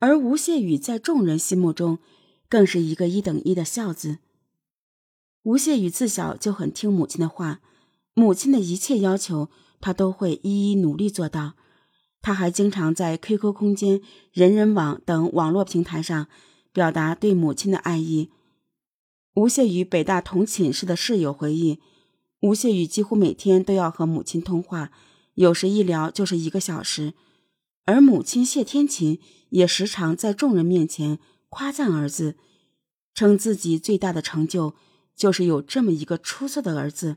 而吴谢宇在众人心目中，更是一个一等一的孝子。吴谢宇自小就很听母亲的话，母亲的一切要求，他都会一一努力做到。他还经常在 QQ 空间、人人网等网络平台上表达对母亲的爱意。吴谢宇北大同寝室的室友回忆，吴谢宇几乎每天都要和母亲通话，有时一聊就是一个小时。而母亲谢天琴也时常在众人面前夸赞儿子，称自己最大的成就就是有这么一个出色的儿子。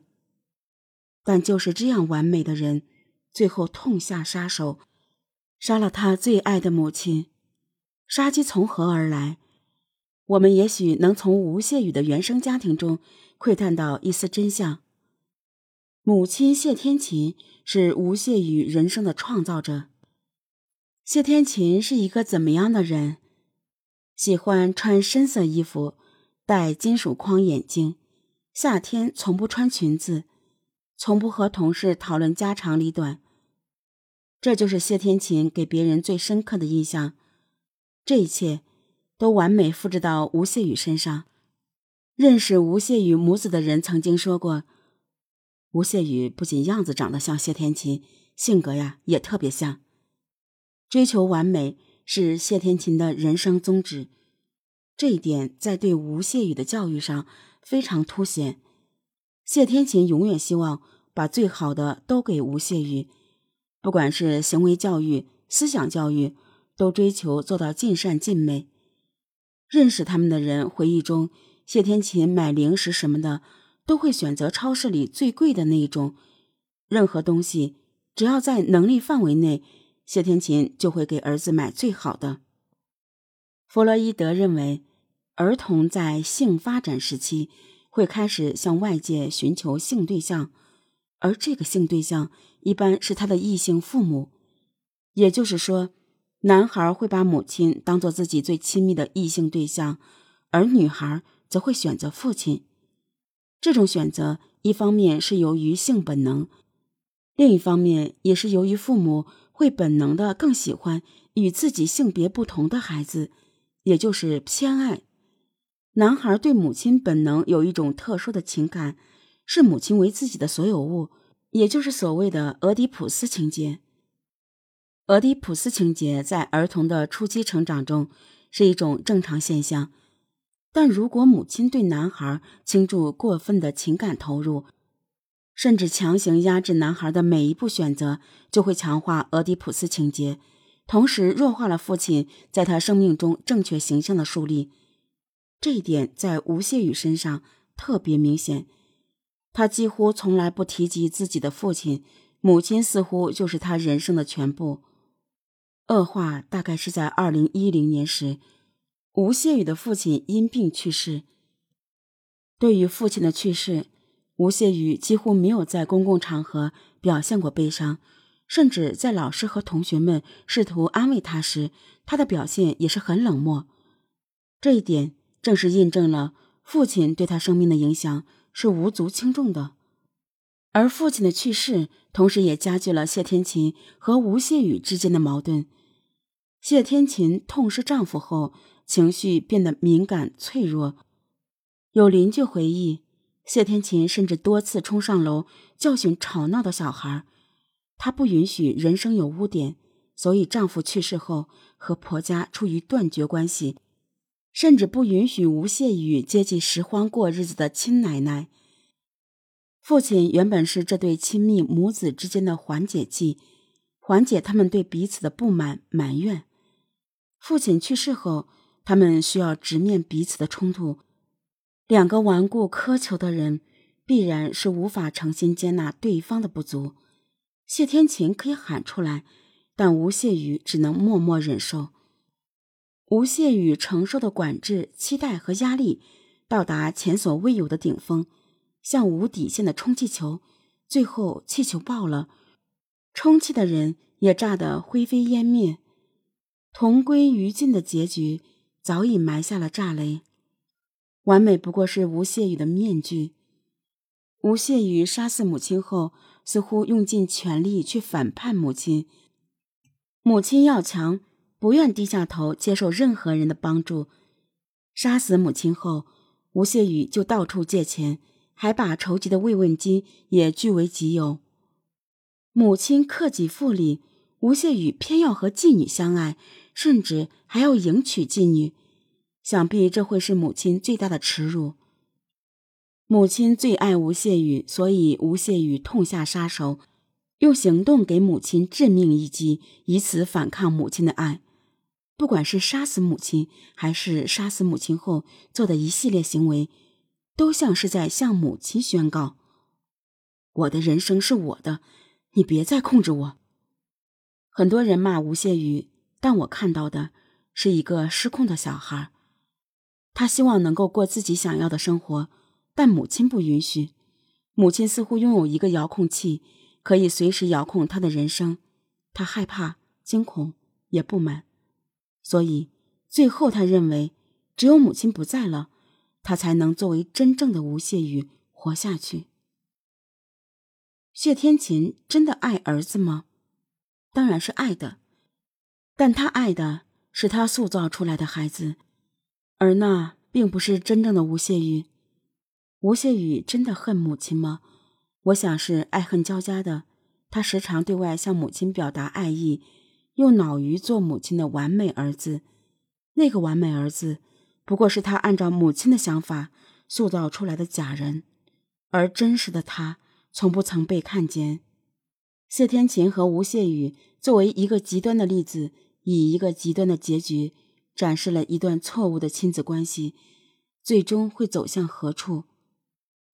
但就是这样完美的人，最后痛下杀手。杀了他最爱的母亲，杀机从何而来？我们也许能从吴谢宇的原生家庭中窥探到一丝真相。母亲谢天琴是吴谢宇人生的创造者。谢天琴是一个怎么样的人？喜欢穿深色衣服，戴金属框眼镜，夏天从不穿裙子，从不和同事讨论家长里短。这就是谢天琴给别人最深刻的印象，这一切都完美复制到吴谢宇身上。认识吴谢宇母子的人曾经说过，吴谢宇不仅样子长得像谢天琴，性格呀也特别像。追求完美是谢天琴的人生宗旨，这一点在对吴谢宇的教育上非常凸显。谢天琴永远希望把最好的都给吴谢宇。不管是行为教育、思想教育，都追求做到尽善尽美。认识他们的人回忆中，谢天琴买零食什么的，都会选择超市里最贵的那一种。任何东西，只要在能力范围内，谢天琴就会给儿子买最好的。弗洛伊德认为，儿童在性发展时期会开始向外界寻求性对象，而这个性对象。一般是他的异性父母，也就是说，男孩会把母亲当做自己最亲密的异性对象，而女孩则会选择父亲。这种选择，一方面是由于性本能，另一方面也是由于父母会本能的更喜欢与自己性别不同的孩子，也就是偏爱。男孩对母亲本能有一种特殊的情感，视母亲为自己的所有物。也就是所谓的俄狄浦斯情节。俄狄浦斯情节在儿童的初期成长中是一种正常现象，但如果母亲对男孩倾注过分的情感投入，甚至强行压制男孩的每一步选择，就会强化俄狄浦斯情节，同时弱化了父亲在他生命中正确形象的树立。这一点在吴谢宇身上特别明显。他几乎从来不提及自己的父亲，母亲似乎就是他人生的全部。恶化大概是在二零一零年时，吴谢宇的父亲因病去世。对于父亲的去世，吴谢宇几乎没有在公共场合表现过悲伤，甚至在老师和同学们试图安慰他时，他的表现也是很冷漠。这一点正是印证了父亲对他生命的影响。是无足轻重的，而父亲的去世，同时也加剧了谢天琴和吴谢宇之间的矛盾。谢天琴痛失丈夫后，情绪变得敏感脆弱。有邻居回忆，谢天琴甚至多次冲上楼教训吵闹的小孩。她不允许人生有污点，所以丈夫去世后和婆家处于断绝关系。甚至不允许吴谢宇接济拾荒过日子的亲奶奶。父亲原本是这对亲密母子之间的缓解剂，缓解他们对彼此的不满埋怨。父亲去世后，他们需要直面彼此的冲突。两个顽固苛求的人，必然是无法诚心接纳对方的不足。谢天琴可以喊出来，但吴谢宇只能默默忍受。吴谢宇承受的管制、期待和压力，到达前所未有的顶峰，像无底线的充气球。最后，气球爆了，充气的人也炸得灰飞烟灭。同归于尽的结局早已埋下了炸雷。完美不过是吴谢宇的面具。吴谢宇杀死母亲后，似乎用尽全力去反叛母亲。母亲要强。不愿低下头接受任何人的帮助。杀死母亲后，吴谢宇就到处借钱，还把筹集的慰问金也据为己有。母亲克己复礼，吴谢宇偏要和妓女相爱，甚至还要迎娶妓女。想必这会是母亲最大的耻辱。母亲最爱吴谢宇，所以吴谢宇痛下杀手，用行动给母亲致命一击，以此反抗母亲的爱。不管是杀死母亲，还是杀死母亲后做的一系列行为，都像是在向母亲宣告：“我的人生是我的，你别再控制我。”很多人骂吴谢宇，但我看到的是一个失控的小孩。他希望能够过自己想要的生活，但母亲不允许。母亲似乎拥有一个遥控器，可以随时遥控他的人生。他害怕、惊恐，也不满。所以，最后他认为，只有母亲不在了，他才能作为真正的吴谢宇活下去。谢天琴真的爱儿子吗？当然是爱的，但他爱的是他塑造出来的孩子，而那并不是真正的吴谢宇。吴谢宇真的恨母亲吗？我想是爱恨交加的。他时常对外向母亲表达爱意。用脑鱼做母亲的完美儿子，那个完美儿子不过是他按照母亲的想法塑造出来的假人，而真实的他从不曾被看见。谢天琴和吴谢宇作为一个极端的例子，以一个极端的结局展示了一段错误的亲子关系，最终会走向何处？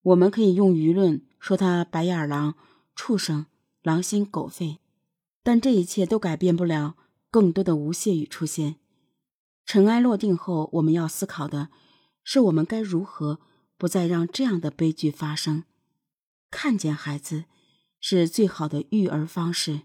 我们可以用舆论说他白眼狼、畜生、狼心狗肺。但这一切都改变不了更多的无谢语出现。尘埃落定后，我们要思考的是，我们该如何不再让这样的悲剧发生？看见孩子，是最好的育儿方式。